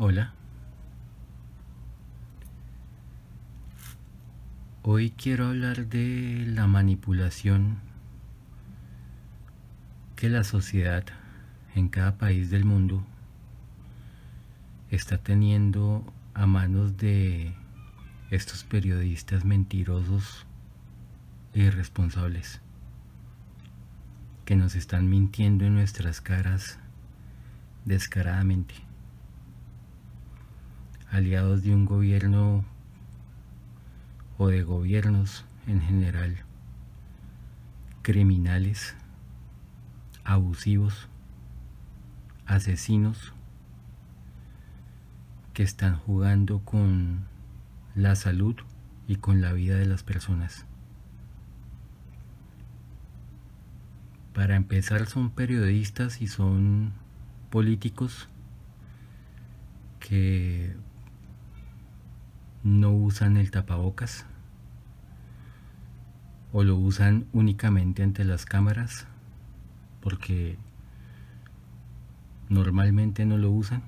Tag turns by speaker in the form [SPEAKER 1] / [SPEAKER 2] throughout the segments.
[SPEAKER 1] Hola. Hoy quiero hablar de la manipulación que la sociedad en cada país del mundo está teniendo a manos de estos periodistas mentirosos e irresponsables que nos están mintiendo en nuestras caras descaradamente. Aliados de un gobierno o de gobiernos en general criminales, abusivos, asesinos que están jugando con la salud y con la vida de las personas. Para empezar son periodistas y son políticos que no usan el tapabocas o lo usan únicamente ante las cámaras porque normalmente no lo usan.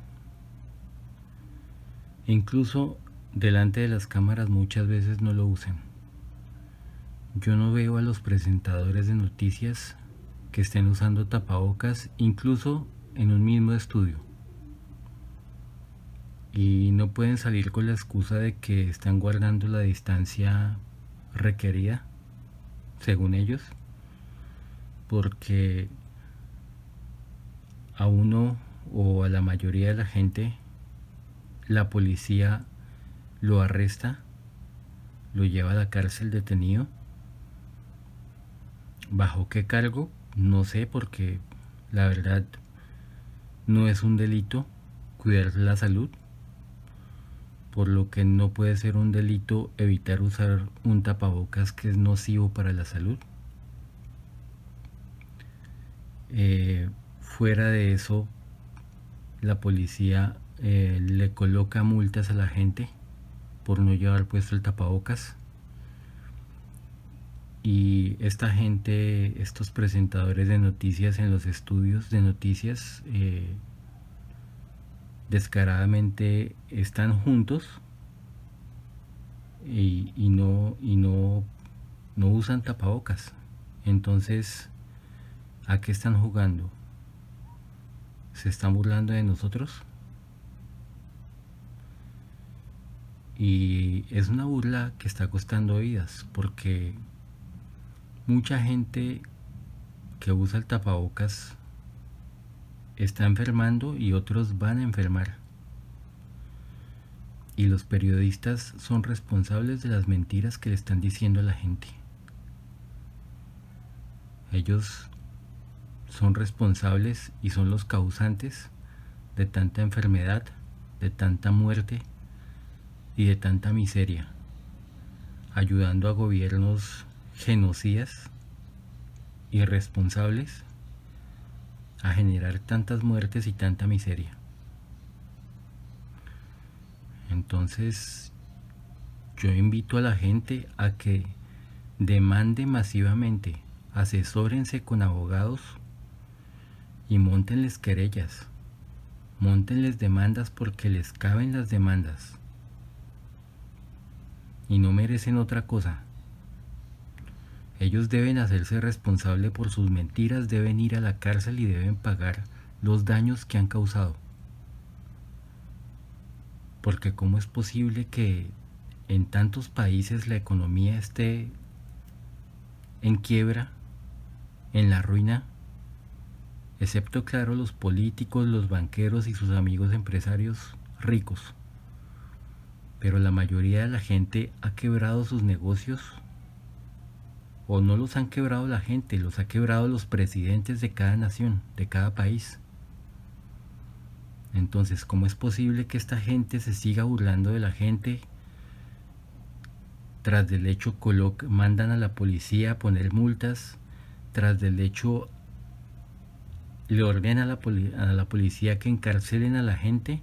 [SPEAKER 1] Incluso delante de las cámaras muchas veces no lo usan. Yo no veo a los presentadores de noticias que estén usando tapabocas incluso en un mismo estudio. Y no pueden salir con la excusa de que están guardando la distancia requerida, según ellos, porque a uno o a la mayoría de la gente la policía lo arresta, lo lleva a la cárcel detenido. ¿Bajo qué cargo? No sé porque la verdad no es un delito cuidar la salud, por lo que no puede ser un delito evitar usar un tapabocas que es nocivo para la salud. Eh, fuera de eso, la policía eh, le coloca multas a la gente por no llevar puesto el tapabocas. Y esta gente, estos presentadores de noticias en los estudios de noticias, eh, descaradamente están juntos y, no, y no, no usan tapabocas. Entonces, ¿a qué están jugando? ¿Se están burlando de nosotros? Y es una burla que está costando vidas porque mucha gente que usa el tapabocas está enfermando y otros van a enfermar. Y los periodistas son responsables de las mentiras que le están diciendo a la gente. Ellos son responsables y son los causantes de tanta enfermedad, de tanta muerte y de tanta miseria, ayudando a gobiernos genocidas, irresponsables, a generar tantas muertes y tanta miseria. Entonces, yo invito a la gente a que demande masivamente, asesórense con abogados y montenles querellas, montenles demandas porque les caben las demandas y no merecen otra cosa. Ellos deben hacerse responsable por sus mentiras, deben ir a la cárcel y deben pagar los daños que han causado. Porque ¿cómo es posible que en tantos países la economía esté en quiebra, en la ruina? Excepto, claro, los políticos, los banqueros y sus amigos empresarios ricos pero la mayoría de la gente ha quebrado sus negocios o no los han quebrado la gente, los ha quebrado los presidentes de cada nación, de cada país. Entonces, ¿cómo es posible que esta gente se siga burlando de la gente? Tras del hecho mandan a la policía a poner multas, tras del hecho le ordenan a la, a la policía que encarcelen a la gente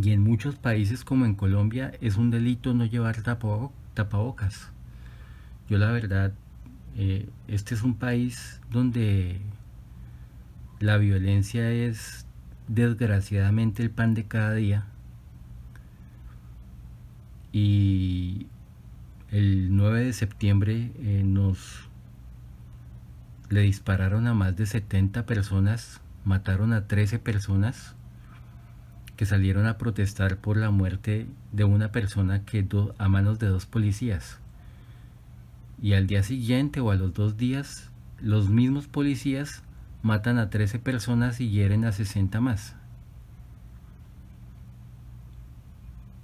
[SPEAKER 1] y en muchos países como en Colombia es un delito no llevar tapabocas. Yo la verdad, eh, este es un país donde la violencia es desgraciadamente el pan de cada día. Y el 9 de septiembre eh, nos le dispararon a más de 70 personas, mataron a 13 personas que salieron a protestar por la muerte de una persona que a manos de dos policías. Y al día siguiente o a los dos días, los mismos policías matan a 13 personas y hieren a 60 más.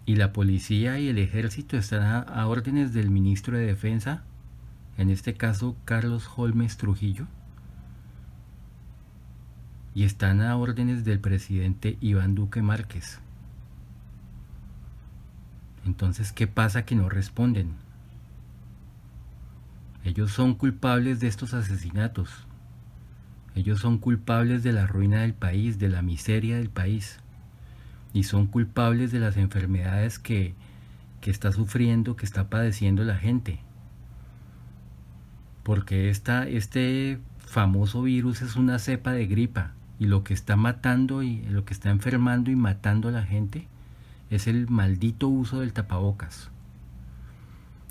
[SPEAKER 1] Y la policía y el ejército están a, órdenes del ministro de Defensa, en este caso Carlos Holmes Trujillo, y están a órdenes del presidente Iván Duque Márquez. Entonces, ¿qué pasa que no responden? Ellos son culpables de estos asesinatos. Ellos son culpables de la ruina del país, de la miseria del país. Y son culpables de las enfermedades que, que está sufriendo, que está padeciendo la gente. Porque esta, este famoso virus es una cepa de gripa y lo que está matando y lo que está enfermando y matando a la gente es el maldito uso del tapabocas.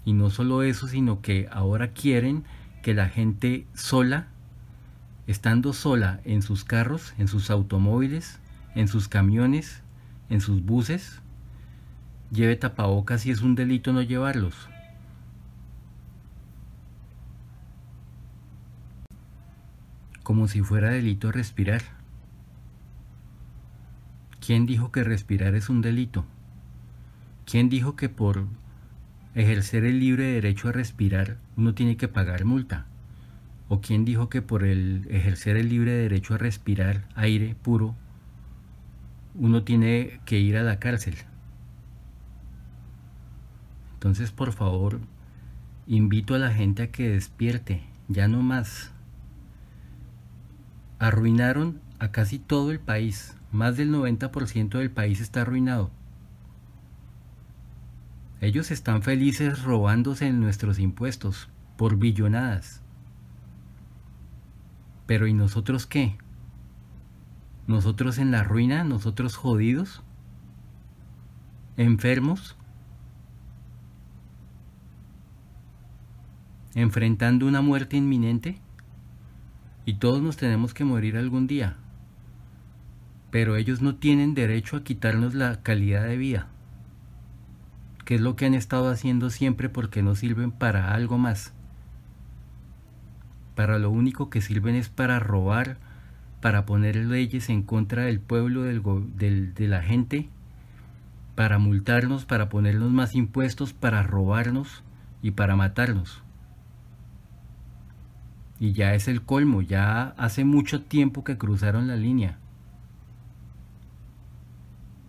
[SPEAKER 1] Y no solo eso, sino que ahora quieren que la gente sola, estando sola en sus carros, en sus automóviles, en sus camiones, en sus buses, lleve tapabocas y es un delito no llevarlos. Como si fuera delito respirar. ¿Quién dijo que respirar es un delito? ¿Quién dijo que por ejercer el libre derecho a respirar uno tiene que pagar multa? ¿O quién dijo que por el ejercer el libre derecho a respirar aire puro uno tiene que ir a la cárcel? Entonces, por favor, invito a la gente a que despierte, ya no más. Arruinaron a casi todo el país. Más del 90% del país está arruinado. Ellos están felices robándose nuestros impuestos por billonadas. Pero ¿y nosotros qué? ¿Nosotros en la ruina? ¿Nosotros jodidos? ¿Enfermos? ¿Enfrentando una muerte inminente? Y todos nos tenemos que morir algún día pero ellos no tienen derecho a quitarnos la calidad de vida, que es lo que han estado haciendo siempre porque no sirven para algo más. Para lo único que sirven es para robar, para poner leyes en contra del pueblo, del, de la gente, para multarnos, para ponernos más impuestos, para robarnos y para matarnos. Y ya es el colmo, ya hace mucho tiempo que cruzaron la línea.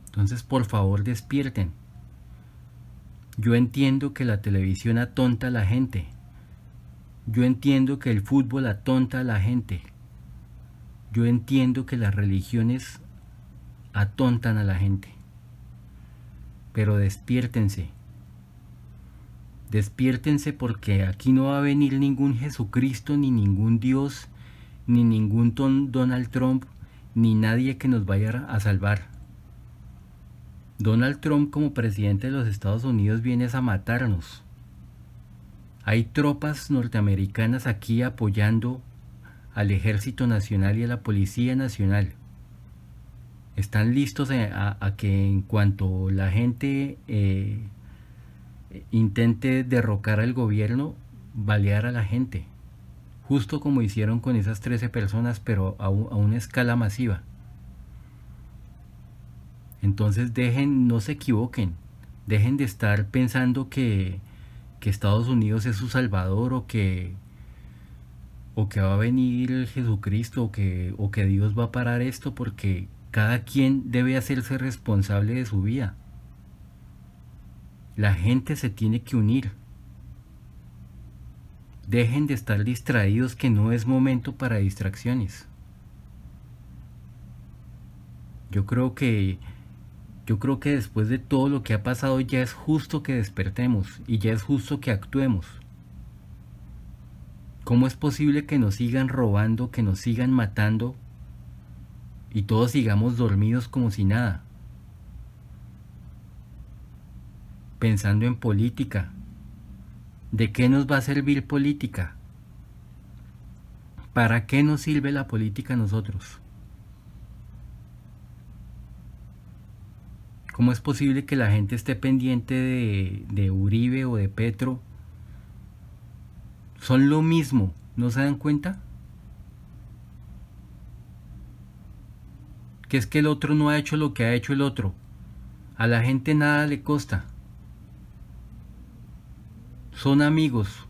[SPEAKER 1] Entonces, por favor, despierten. Yo entiendo que la televisión atonta a la gente. Yo entiendo que el fútbol atonta a la gente. Yo entiendo que las religiones atontan a la gente. Pero despiértense. Despiértense porque aquí no va a venir ningún Jesucristo, ni ningún Dios, ni ningún Donald Trump, ni nadie que nos vaya a salvar. Donald Trump como presidente de los Estados Unidos viene a matarnos. Hay tropas norteamericanas aquí apoyando al Ejército Nacional y a la Policía Nacional. Están listos a, que en cuanto la gente eh, intente derrocar al gobierno, balear a la gente. Justo como hicieron con esas 13 personas, pero a una escala masiva. Entonces dejen, no se equivoquen, dejen de estar pensando que, que Estados Unidos es su salvador o que, o que va a venir Jesucristo o que, o que Dios va a parar esto porque cada quien debe hacerse responsable de su vida. La gente se tiene que unir. Dejen de estar distraídos que no es momento para distracciones. Yo creo que yo creo que después de todo lo que ha pasado ya es justo que despertemos y ya es justo que actuemos. ¿Cómo es posible que nos sigan robando, que nos sigan matando y todos sigamos dormidos como si nada, pensando en política. ¿De qué nos va a servir política? ¿Para qué nos sirve la política a nosotros? ¿Cómo es posible que la gente esté pendiente de, Uribe o de Petro? Son lo mismo, ¿no se dan cuenta? Que es que el otro no ha hecho lo que ha hecho el otro. A la gente nada le costa. Son amigos.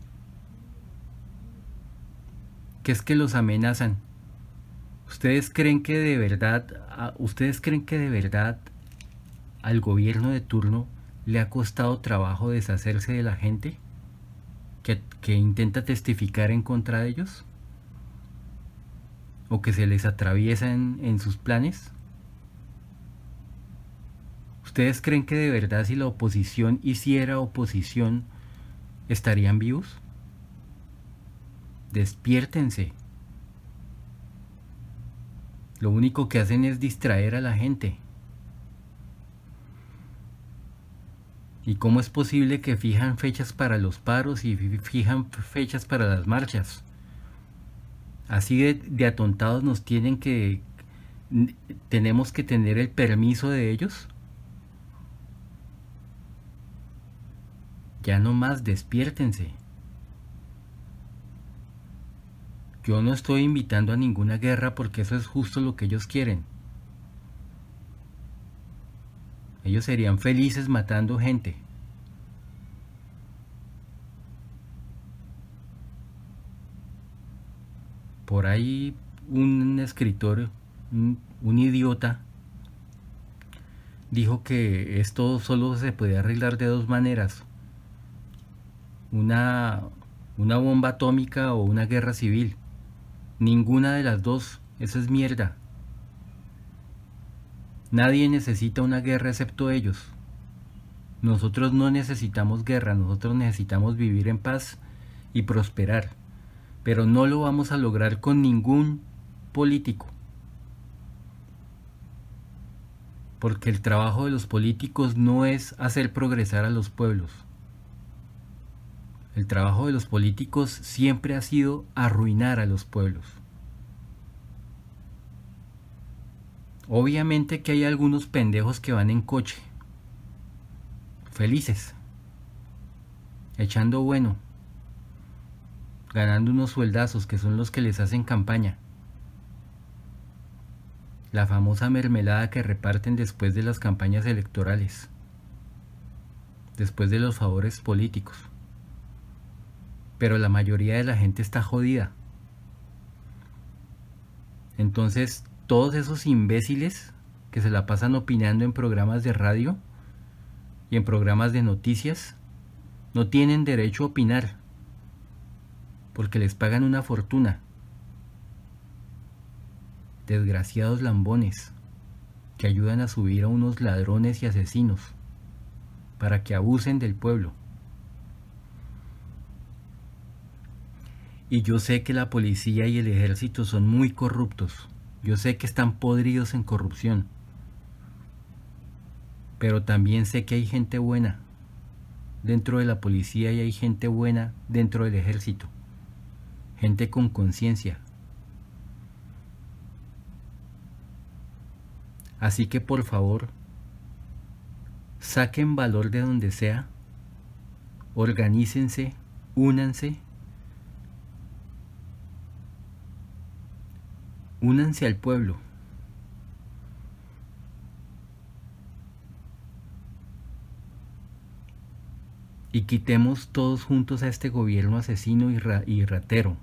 [SPEAKER 1] Que es que los amenazan. ¿Ustedes creen que de verdad, ustedes creen que de verdad al gobierno de turno le ha costado trabajo deshacerse de la gente que, intenta testificar en contra de ellos? ¿O que se les atraviesa en, en sus planes? ¿Ustedes creen que de verdad si la oposición hiciera oposición estarían vivos? Despiértense. Lo único que hacen es distraer a la gente. ¿Y cómo es posible que fijan fechas para los paros y fijan fechas para las marchas? Así de, atontados nos tienen que... ¿Tenemos que tener el permiso de ellos? Ya no más despiértense. Yo no estoy invitando a ninguna guerra porque eso es justo lo que ellos quieren. Ellos serían felices matando gente. Por ahí un escritor, un, idiota, dijo que esto solo se puede arreglar de dos maneras. Una, una bomba atómica o una guerra civil. Ninguna de las dos. Eso es mierda. Nadie necesita una guerra excepto ellos. Nosotros no necesitamos guerra, nosotros necesitamos vivir en paz y prosperar, pero no lo vamos a lograr con ningún político. Porque el trabajo de los políticos no es hacer progresar a los pueblos. El trabajo de los políticos siempre ha sido arruinar a los pueblos. Obviamente que hay algunos pendejos que van en coche, felices, echando bueno, ganando unos sueldazos que son los que les hacen campaña. La famosa mermelada que reparten después de las campañas electorales, después de los favores políticos. Pero la mayoría de la gente está jodida. Entonces todos esos imbéciles que se la pasan opinando en programas de radio y en programas de noticias no tienen derecho a opinar porque les pagan una fortuna. Desgraciados lambones que ayudan a subir a unos ladrones y asesinos para que abusen del pueblo. Y yo sé que la policía y el ejército son muy corruptos yo sé que están podridos en corrupción, pero también sé que hay gente buena dentro de la policía y hay gente buena dentro del ejército, gente con conciencia. Así que por favor, saquen valor de donde sea, organícense, únanse Únanse al pueblo. Y quitemos todos juntos a este gobierno asesino y, y ratero,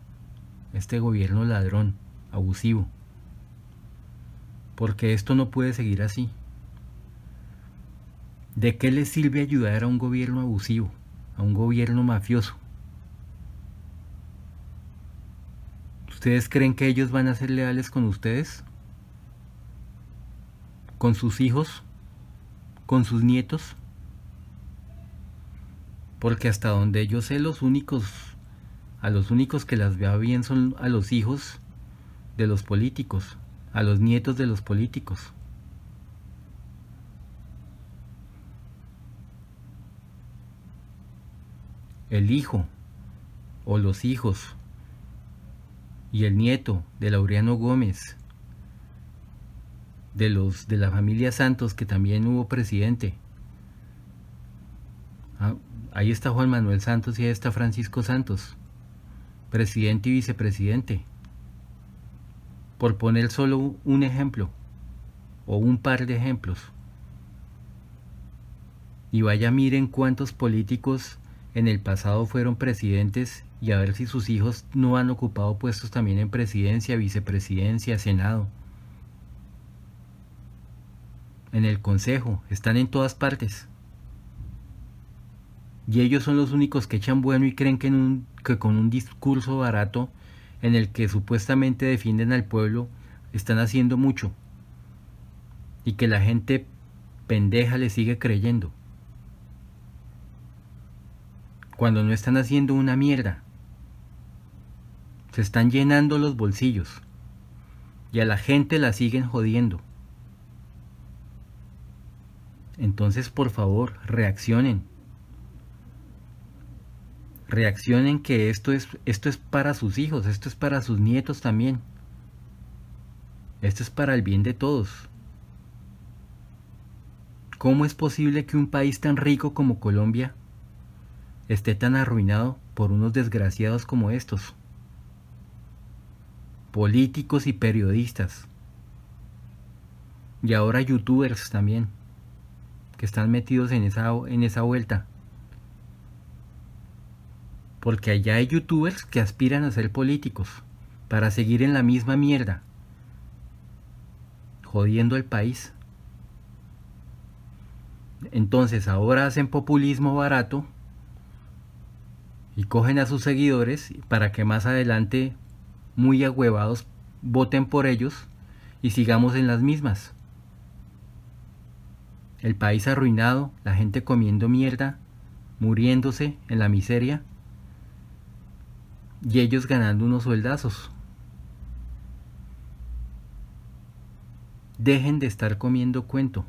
[SPEAKER 1] este gobierno ladrón, abusivo. Porque esto no puede seguir así. ¿De qué le sirve ayudar a un gobierno abusivo, a un gobierno mafioso? ¿Ustedes creen que ellos van a ser leales con ustedes? ¿Con sus hijos? ¿Con sus nietos? Porque hasta donde yo sé los únicos, a los únicos que las vea bien son a los hijos de los políticos, a los nietos de los políticos. El hijo o los hijos y el nieto de Laureano Gómez, de los de la familia Santos, que también hubo presidente. Ah, ahí está Juan Manuel Santos y ahí está Francisco Santos, presidente y vicepresidente. Por poner solo un ejemplo o un par de ejemplos. Y vaya miren cuántos políticos en el pasado fueron presidentes y a ver si sus hijos no han ocupado puestos también en presidencia, vicepresidencia, senado. En el consejo, están en todas partes. Y ellos son los únicos que echan bueno y creen que, que con un discurso barato en el que supuestamente defienden al pueblo, están haciendo mucho. Y que la gente pendeja le sigue creyendo. Cuando no están haciendo una mierda. Se están llenando los bolsillos. Y a la gente la siguen jodiendo. Entonces, por favor, reaccionen. Reaccionen que esto es, esto es para sus hijos, esto es para sus nietos también. Esto es para el bien de todos. ¿Cómo es posible que un país tan rico como Colombia esté tan arruinado por unos desgraciados como estos? Políticos y periodistas. Y ahora youtubers también que están metidos en esa, en esa vuelta. Porque allá hay youtubers que aspiran a ser políticos para seguir en la misma mierda, jodiendo el país. Entonces ahora hacen populismo barato y cogen a sus seguidores para que más adelante, muy agüevados, voten por ellos y sigamos en las mismas el país arruinado, la gente comiendo mierda, muriéndose en la miseria y ellos ganando unos sueldazos. Dejen de estar comiendo cuento.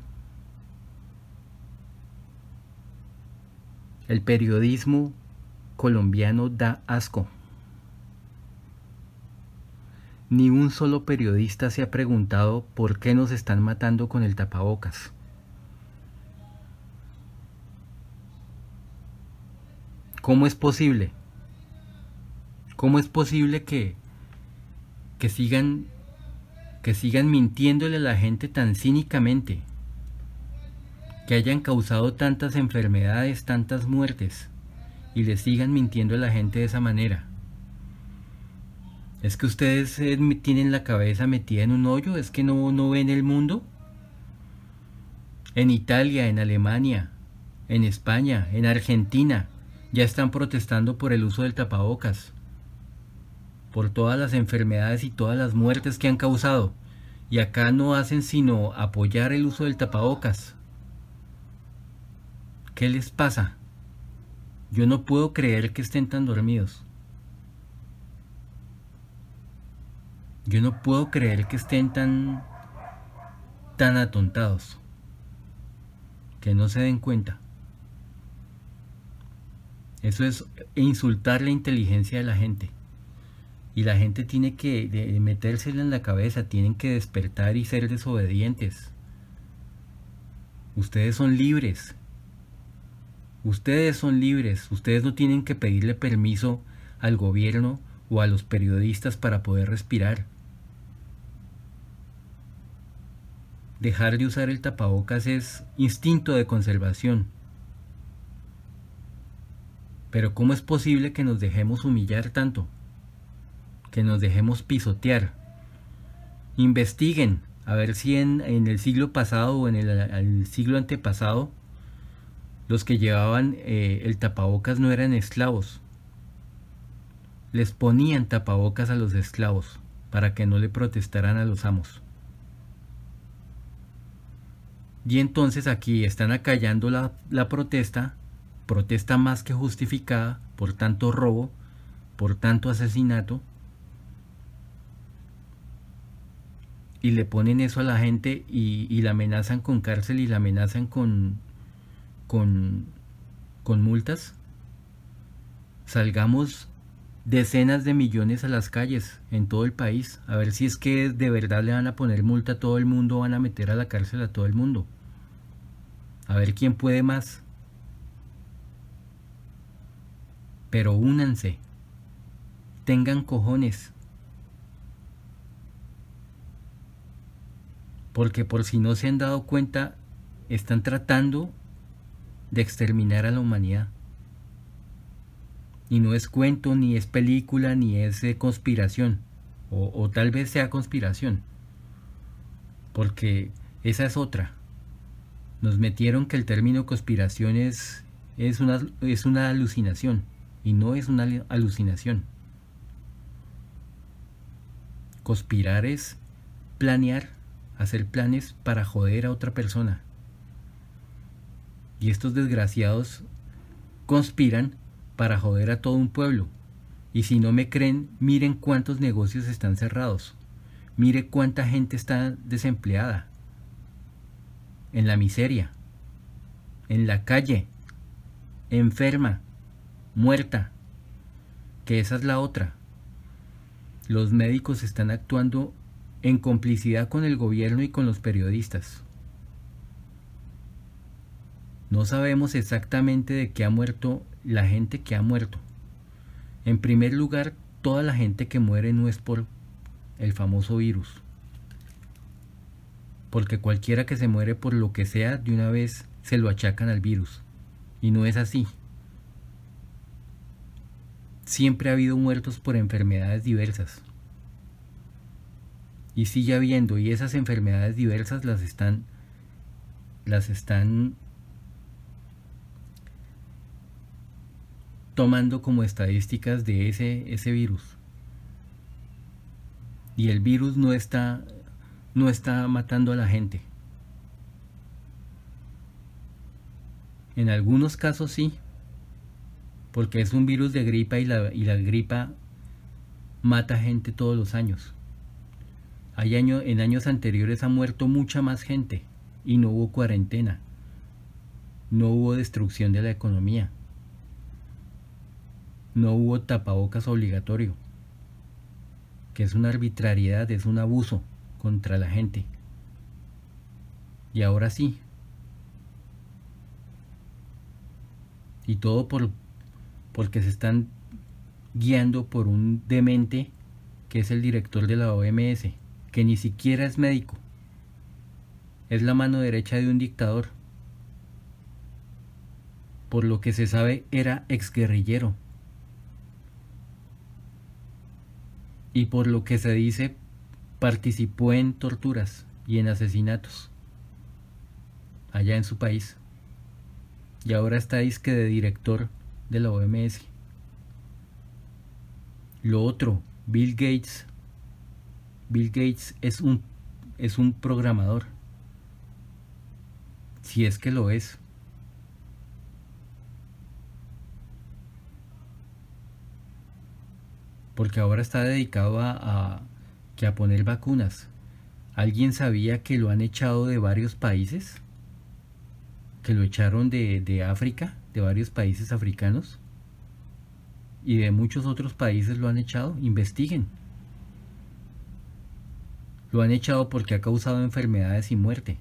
[SPEAKER 1] El periodismo colombiano da asco. Ni un solo periodista se ha preguntado por qué nos están matando con el tapabocas. ¿Cómo es posible? ¿Cómo es posible que, que sigan que sigan mintiéndole a la gente tan cínicamente? Que hayan causado tantas enfermedades, tantas muertes y le sigan mintiendo a la gente de esa manera. ¿Es que ustedes eh, tienen la cabeza metida en un hoyo? ¿Es que no, no ven el mundo? En Italia, en Alemania, en España, en Argentina, ya están protestando por el uso del tapabocas, por todas las enfermedades y todas las muertes que han causado. Y acá no hacen sino apoyar el uso del tapabocas. ¿Qué les pasa? Yo no puedo creer que estén tan dormidos. Yo no puedo creer que estén tan tan atontados. Que no se den cuenta. Eso es insultar la inteligencia de la gente. Y la gente tiene que metérsela en la cabeza, tienen que despertar y ser desobedientes. Ustedes son libres. Ustedes son libres. Ustedes no tienen que pedirle permiso al gobierno o a los periodistas para poder respirar. Dejar de usar el tapabocas es instinto de conservación. Pero ¿cómo es posible que nos dejemos humillar tanto? Que nos dejemos pisotear. Investiguen a ver si en, el siglo pasado o en el, siglo antepasado los que llevaban eh, el tapabocas no eran esclavos. Les ponían tapabocas a los esclavos para que no le protestaran a los amos. Y entonces aquí están acallando la, la protesta protesta más que justificada por tanto robo, por tanto asesinato, y le ponen eso a la gente y, la amenazan con cárcel y la amenazan con, con, con multas, salgamos decenas de millones a las calles en todo el país, a ver si es que de verdad le van a poner multa a todo el mundo, van a meter a la cárcel a todo el mundo. A ver quién puede más. Pero únanse, tengan cojones. Porque por si no se han dado cuenta, están tratando de exterminar a la humanidad. Y no es cuento, ni es película, ni es conspiración. O, tal vez sea conspiración. Porque esa es otra. Nos metieron que el término conspiración es, es, una, es una alucinación. Y no es una alucinación. Conspirar es planear, hacer planes para joder a otra persona. Y estos desgraciados conspiran para joder a todo un pueblo. Y si no me creen, miren cuántos negocios están cerrados. Mire cuánta gente está desempleada. En la miseria. En la calle. Enferma. Muerta. Que esa es la otra. Los médicos están actuando en complicidad con el gobierno y con los periodistas. No sabemos exactamente de qué ha muerto la gente que ha muerto. En primer lugar, toda la gente que muere no es por el famoso virus. Porque cualquiera que se muere por lo que sea, de una vez se lo achacan al virus. Y no es así. Siempre ha habido muertos por enfermedades diversas. Y sigue habiendo, y esas enfermedades diversas las están las están tomando como estadísticas de ese, ese virus. Y el virus no está, no está matando a la gente. En algunos casos sí, porque es un virus de gripa y la, y la gripa mata gente todos los años. Hay año, en años anteriores ha muerto mucha más gente y no hubo cuarentena, no hubo destrucción de la economía no hubo tapabocas obligatorio, que es una arbitrariedad, es un abuso contra la gente. Y ahora sí. Y todo por porque se están guiando por un demente que es el director de la OMS, que ni siquiera es médico. Es la mano derecha de un dictador. Por lo que se sabe era exguerrillero. Y por lo que se dice participó en torturas y en asesinatos allá en su país y ahora está disque de director de la OMS. Lo otro, Bill Gates. Bill Gates es un, es un programador. Si es que lo es. Porque ahora está dedicado a, que a poner vacunas. ¿Alguien sabía que lo han echado de varios países? ¿Que lo echaron de, de África, de varios países africanos? Y de muchos otros países lo han echado. Investiguen. Lo han echado porque ha causado enfermedades y muerte.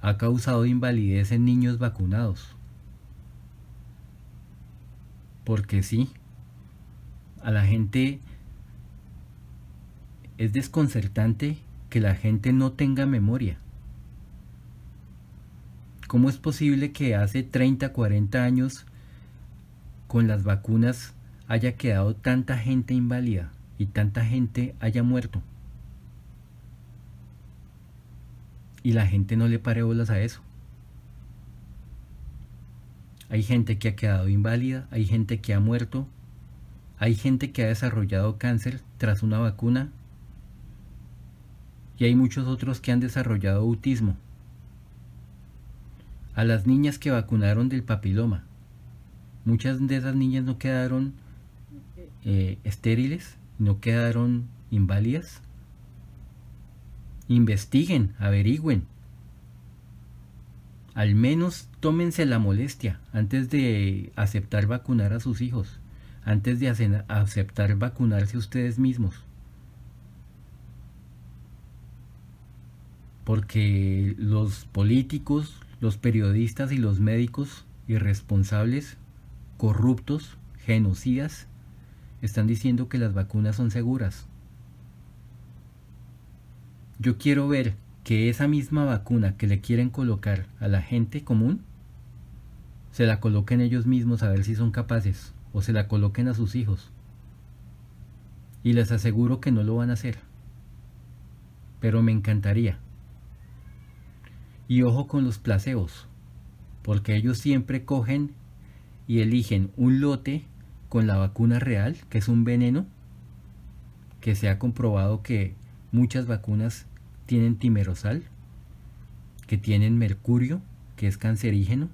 [SPEAKER 1] Ha causado invalidez en niños vacunados. Porque sí, a la gente es desconcertante que la gente no tenga memoria. ¿Cómo es posible que hace 30, 40 años con las vacunas haya quedado tanta gente inválida y tanta gente haya muerto? Y la gente no le pare bolas a eso. Hay gente que ha quedado inválida, hay gente que ha muerto, hay gente que ha desarrollado cáncer tras una vacuna y hay muchos otros que han desarrollado autismo. A las niñas que vacunaron del papiloma, muchas de esas niñas no quedaron eh, estériles, no quedaron inválidas. investiguen, averigüen. Al menos tómense la molestia antes de aceptar vacunar a sus hijos, antes de aceptar vacunarse ustedes mismos. Porque los políticos, los periodistas y los médicos irresponsables, corruptos, genocidas, están diciendo que las vacunas son seguras. Yo quiero ver que esa misma vacuna que le quieren colocar a la gente común, se la coloquen ellos mismos a ver si son capaces, o se la coloquen a sus hijos. Y les aseguro que no lo van a hacer. Pero me encantaría. Y ojo con los placebos, porque ellos siempre cogen y eligen un lote con la vacuna real, que es un veneno, que se ha comprobado que muchas vacunas tienen timerosal, que tienen mercurio, que es cancerígeno,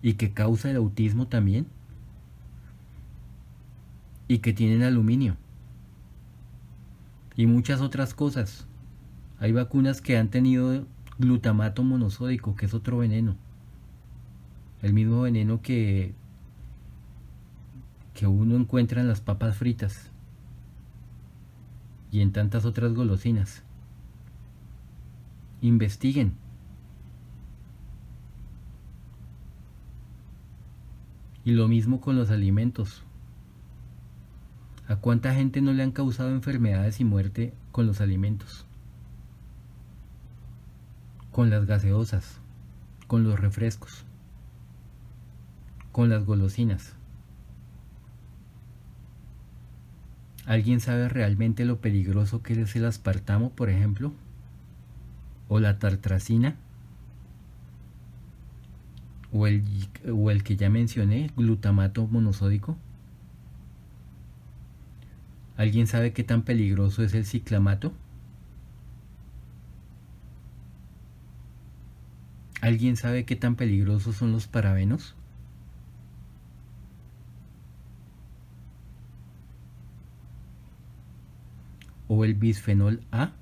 [SPEAKER 1] y que causa el autismo también, y que tienen aluminio, y muchas otras cosas. Hay vacunas que han tenido glutamato monosódico, que es otro veneno. El mismo veneno que, que uno encuentra en las papas fritas y en tantas otras golosinas. Investiguen. Y lo mismo con los alimentos. ¿A cuánta gente no le han causado enfermedades y muerte con los alimentos? Con las gaseosas, con los refrescos, con las golosinas. ¿Alguien sabe realmente lo peligroso que es el aspartamo, por ejemplo? ¿O la tartracina? ¿O el, o el que ya mencioné, glutamato monosódico? ¿Alguien sabe qué tan peligroso es el ciclamato? ¿Alguien sabe qué tan peligrosos son los parabenos? o el bisfenol A,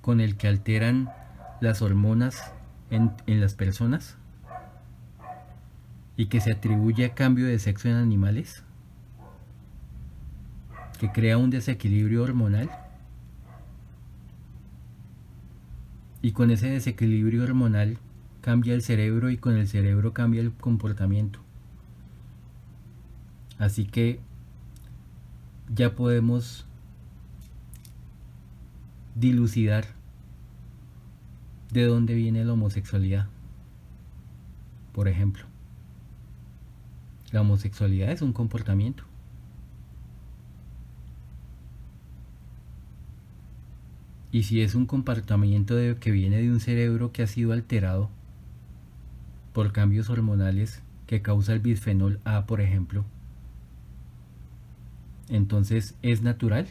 [SPEAKER 1] con el que alteran las hormonas en, las personas y que se atribuye a cambio de sexo en animales, que crea un desequilibrio hormonal y con ese desequilibrio hormonal cambia el cerebro y con el cerebro cambia el comportamiento. Así que ya podemos dilucidar de dónde viene la homosexualidad. Por ejemplo, la homosexualidad es un comportamiento. Y si es un comportamiento que viene de un cerebro que ha sido alterado por cambios hormonales que causa el bisfenol A, por ejemplo, entonces, ¿es natural?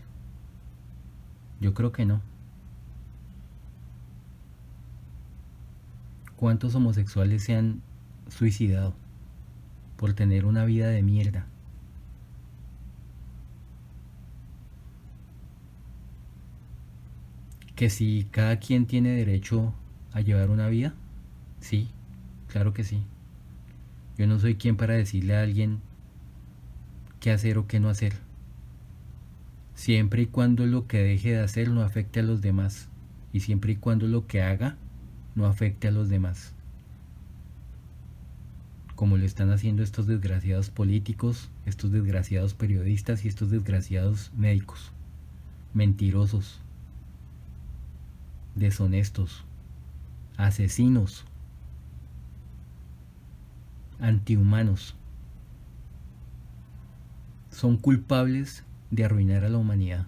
[SPEAKER 1] Yo creo que no. ¿Cuántos homosexuales se han suicidado por tener una vida de mierda? Que si cada quien tiene derecho a llevar una vida, sí, claro que sí. Yo no soy quien para decirle a alguien qué hacer o qué no hacer siempre y cuando lo que deje de hacer no afecte a los demás y siempre y cuando lo que haga no afecte a los demás. Como lo están haciendo estos desgraciados políticos, estos desgraciados periodistas y estos desgraciados médicos. Mentirosos, deshonestos, asesinos, antihumanos. Son culpables de arruinar a la humanidad.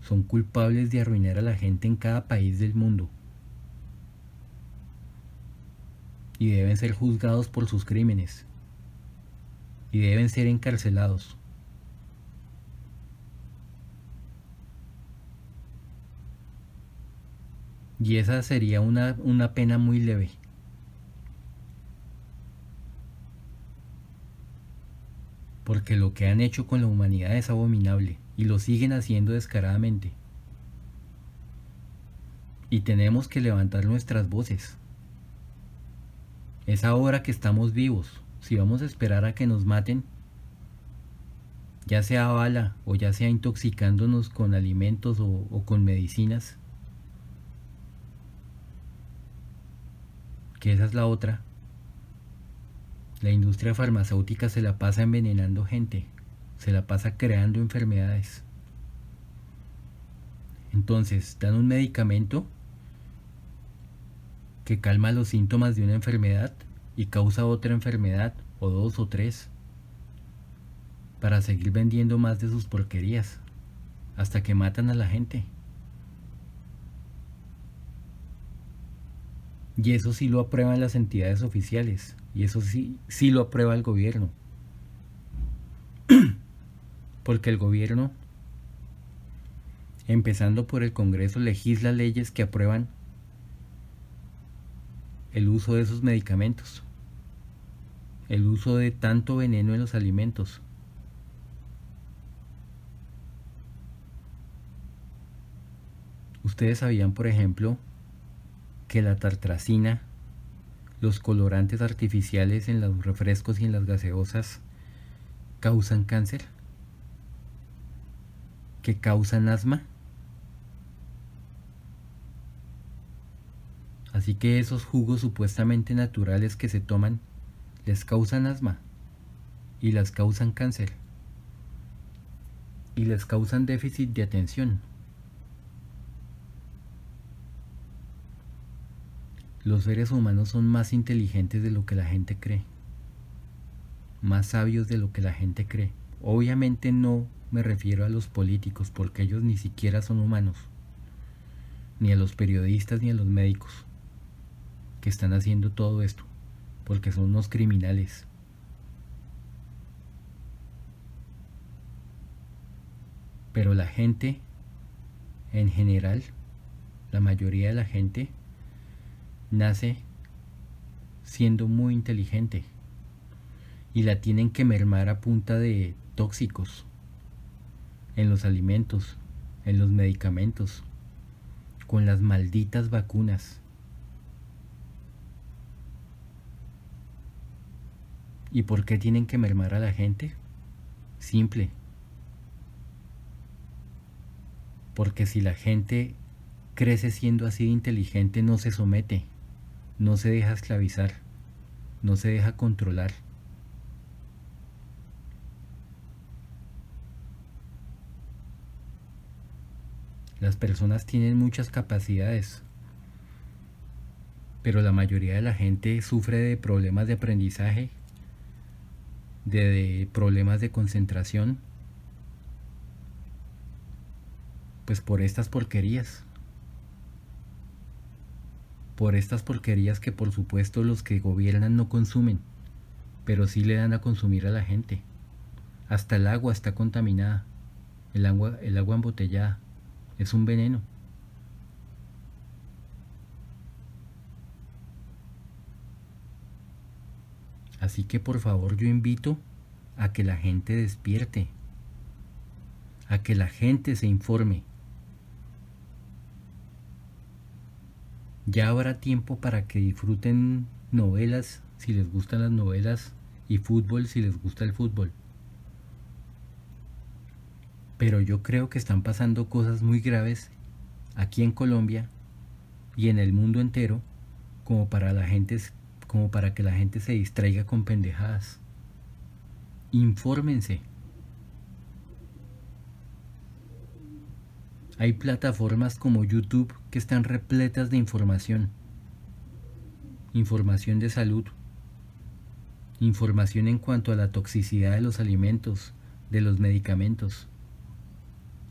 [SPEAKER 1] Son culpables de arruinar a la gente en cada país del mundo. Y deben ser juzgados por sus crímenes. Y deben ser encarcelados. Y esa sería una, una pena muy leve. porque lo que han hecho con la humanidad es abominable y lo siguen haciendo descaradamente. Y tenemos que levantar nuestras voces. Es ahora que estamos vivos. Si vamos a esperar a que nos maten, ya sea bala o ya sea intoxicándonos con alimentos o, o con medicinas, que esa es la otra, la industria farmacéutica se la pasa envenenando gente, se la pasa creando enfermedades. Entonces, dan un medicamento que calma los síntomas de una enfermedad y causa otra enfermedad, o dos o tres, para seguir vendiendo más de sus porquerías, hasta que matan a la gente. Y eso sí lo aprueban las entidades oficiales. Y eso sí, sí lo aprueba el gobierno. Porque el gobierno, empezando por el Congreso, legisla leyes que aprueban el uso de esos medicamentos. El uso de tanto veneno en los alimentos. Ustedes sabían, por ejemplo, que la tartracina los colorantes artificiales en los refrescos y en las gaseosas causan cáncer, que causan asma. Así que esos jugos supuestamente naturales que se toman les causan asma y les causan cáncer y les causan déficit de atención. Los seres humanos son más inteligentes de lo que la gente cree, más sabios de lo que la gente cree. Obviamente no me refiero a los políticos porque ellos ni siquiera son humanos, ni a los periodistas ni a los médicos que están haciendo todo esto, porque son unos criminales. Pero la gente, en general, la mayoría de la gente, nace siendo muy inteligente y la tienen que mermar a punta de tóxicos en los alimentos, en los medicamentos, con las malditas vacunas. ¿Y por qué tienen que mermar a la gente? Simple. Porque si la gente crece siendo así de inteligente no se somete no se deja esclavizar, no se deja controlar. Las personas tienen muchas capacidades, pero la mayoría de la gente sufre de problemas de aprendizaje, de, problemas de concentración, pues por estas porquerías por estas porquerías que por supuesto los que gobiernan no consumen, pero sí le dan a consumir a la gente. Hasta el agua está contaminada, el agua, el agua embotellada, es un veneno. Así que por favor yo invito a que la gente despierte, a que la gente se informe, Ya habrá tiempo para que disfruten novelas si les gustan las novelas y fútbol si les gusta el fútbol. Pero yo creo que están pasando cosas muy graves aquí en Colombia y en el mundo entero como para la gente como para que la gente se distraiga con pendejadas. Infórmense. Hay plataformas como YouTube que están repletas de información. Información de salud. Información en cuanto a la toxicidad de los alimentos, de los medicamentos.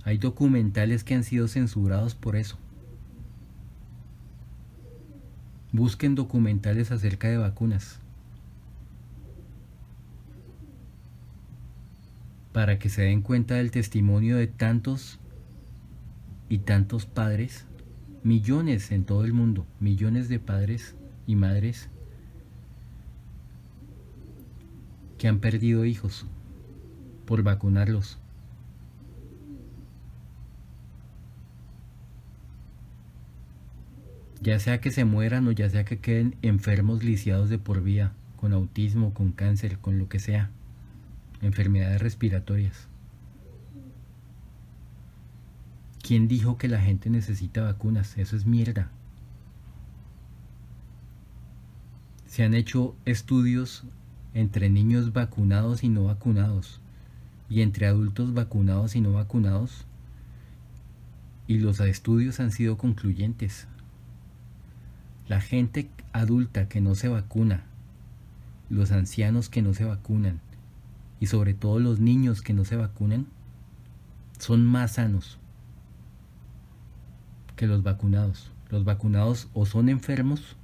[SPEAKER 1] Hay documentales que han sido censurados por eso. Busquen documentales acerca de vacunas. Para que se den cuenta del testimonio de tantos y tantos padres, millones en todo el mundo, millones de padres y madres que han perdido hijos por vacunarlos. Ya sea que se mueran o ya sea que queden enfermos lisiados de por vida, con autismo, con cáncer, con lo que sea, enfermedades respiratorias. ¿Quién dijo que la gente necesita vacunas? Eso es mierda. Se han hecho estudios entre niños vacunados y no vacunados y entre adultos vacunados y no vacunados y los estudios han sido concluyentes. La gente adulta que no se vacuna, los ancianos que no se vacunan y sobre todo los niños que no se vacunan son más sanos que los vacunados. Los vacunados o son enfermos,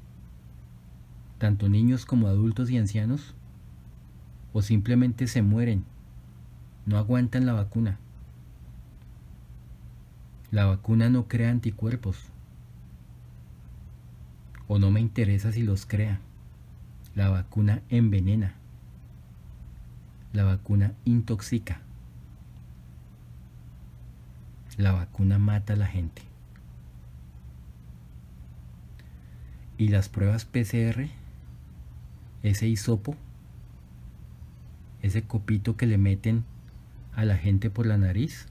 [SPEAKER 1] tanto niños como adultos y ancianos, o simplemente se mueren, no aguantan la vacuna. La vacuna no crea anticuerpos, o no me interesa si los crea. La vacuna envenena. La vacuna intoxica. La vacuna mata a la gente. y las pruebas PCR, ese hisopo, ese copito que le meten a la gente por la nariz,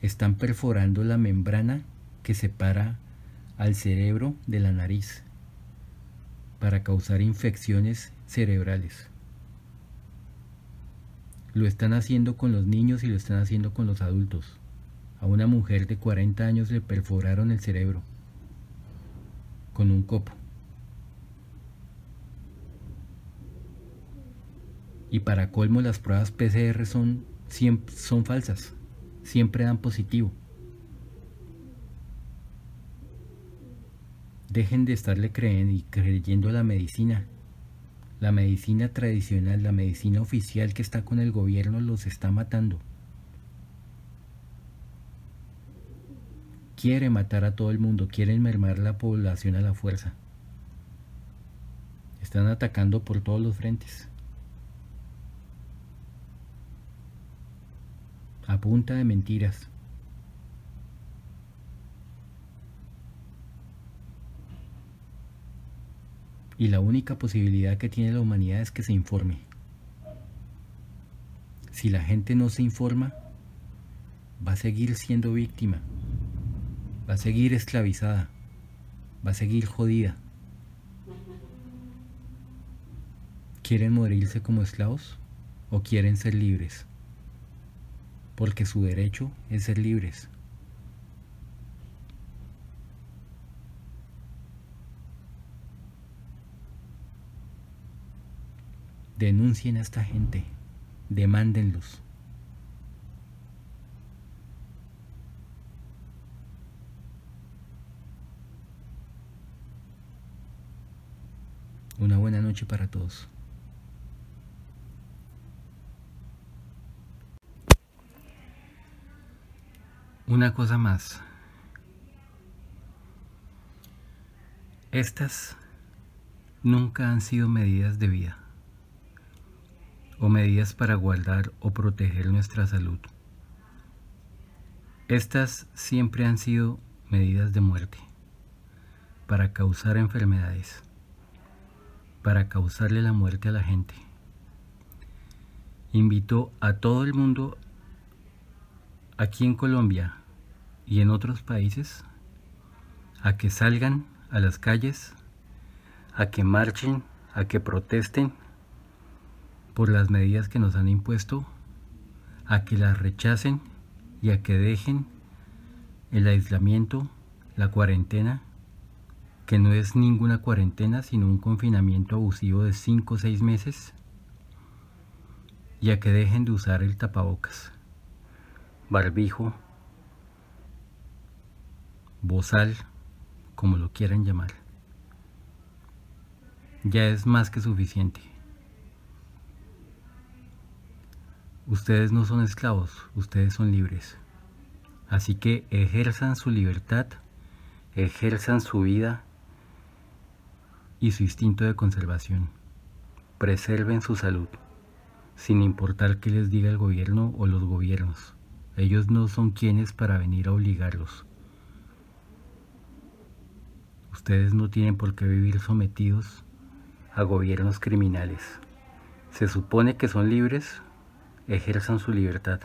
[SPEAKER 1] están perforando la membrana que separa al cerebro de la nariz para causar infecciones cerebrales. Lo están haciendo con los niños y lo están haciendo con los adultos. A una mujer de 40 años le perforaron el cerebro con un copo. Y para colmo las pruebas PCR son, son falsas, siempre dan positivo. Dejen de estarle creyendo y creyendo la medicina. La medicina tradicional, la medicina oficial que está con el gobierno los está matando. quiere matar a todo el mundo, quieren mermar la población a la fuerza. Están atacando por todos los frentes. A punta de mentiras. Y la única posibilidad que tiene la humanidad es que se informe. Si la gente no se informa, va a seguir siendo víctima va a seguir esclavizada, va a seguir jodida. ¿Quieren morirse como esclavos o quieren ser libres? Porque su derecho es ser libres. Denuncien a esta gente, demándenlos. Una buena noche para todos. Una cosa más. Estas nunca han sido medidas de vida o medidas para guardar o proteger nuestra salud. Estas siempre han sido medidas de muerte para causar enfermedades para causarle la muerte a la gente. Invitó a todo el mundo aquí en Colombia y en otros países a que salgan a las calles, a que marchen, a que protesten por las medidas que nos han impuesto, a que las rechacen y a que dejen el aislamiento, la cuarentena que no es ninguna cuarentena, sino un confinamiento abusivo de 5 o 6 meses, ya que dejen de usar el tapabocas, barbijo, bozal, como lo quieran llamar. Ya es más que suficiente. Ustedes no son esclavos, ustedes son libres. Así que ejerzan su libertad, ejerzan su vida y su instinto de conservación. Preserven su salud. sin importar qué les diga el gobierno o los gobiernos. Ellos no son quienes para venir a obligarlos. Ustedes no tienen por qué vivir sometidos a gobiernos criminales. Se supone que son libres, ejerzan su libertad.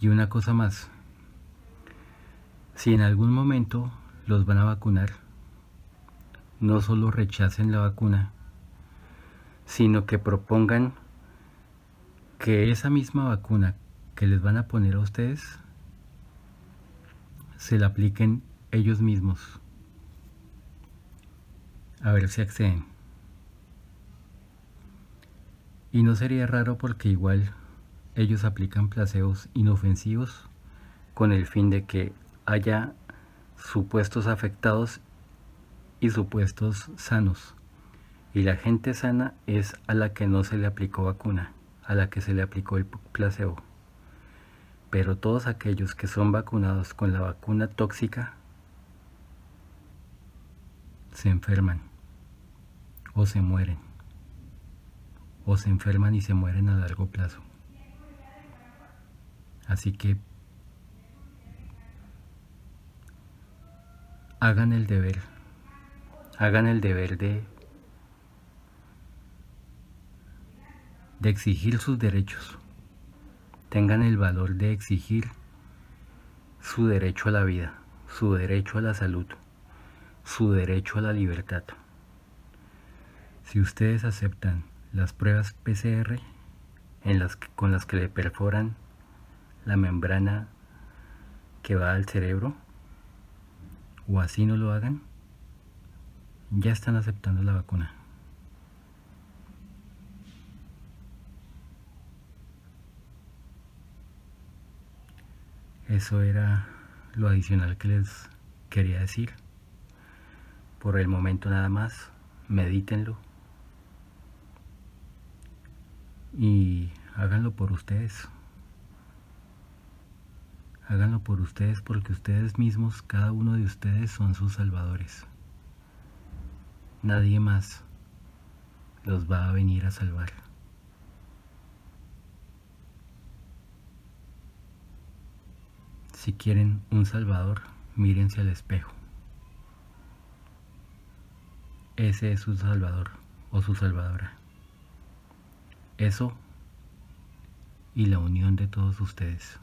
[SPEAKER 1] Y una cosa más, si en algún momento los van a vacunar, no solo rechacen la vacuna, sino que propongan que esa misma vacuna que les van a poner a ustedes se la apliquen ellos mismos. A ver si acceden. Y no sería raro porque igual ellos aplican placebos inofensivos con el fin de que haya supuestos afectados y supuestos sanos. Y la gente sana es a la que no se le aplicó vacuna, a la que se le aplicó el placebo. Pero todos aquellos que son vacunados con la vacuna tóxica se enferman o se mueren o se enferman y se mueren a largo plazo. Así que hagan el deber, hagan el deber de, de exigir sus derechos, tengan el valor de exigir su derecho a la vida, su derecho a la salud, su derecho a la libertad. Si ustedes aceptan las pruebas PCR en las con las que le perforan la membrana que va al cerebro, o así no lo hagan, ya están aceptando la vacuna. Eso era lo adicional que les quería decir. Por el momento nada más, medítenlo y háganlo por ustedes. Háganlo por ustedes porque ustedes mismos, cada uno de ustedes son sus salvadores. Nadie más los va a venir a salvar. Si quieren un salvador, mírense al espejo. Ese es su salvador o su salvadora. Eso y la unión de todos ustedes.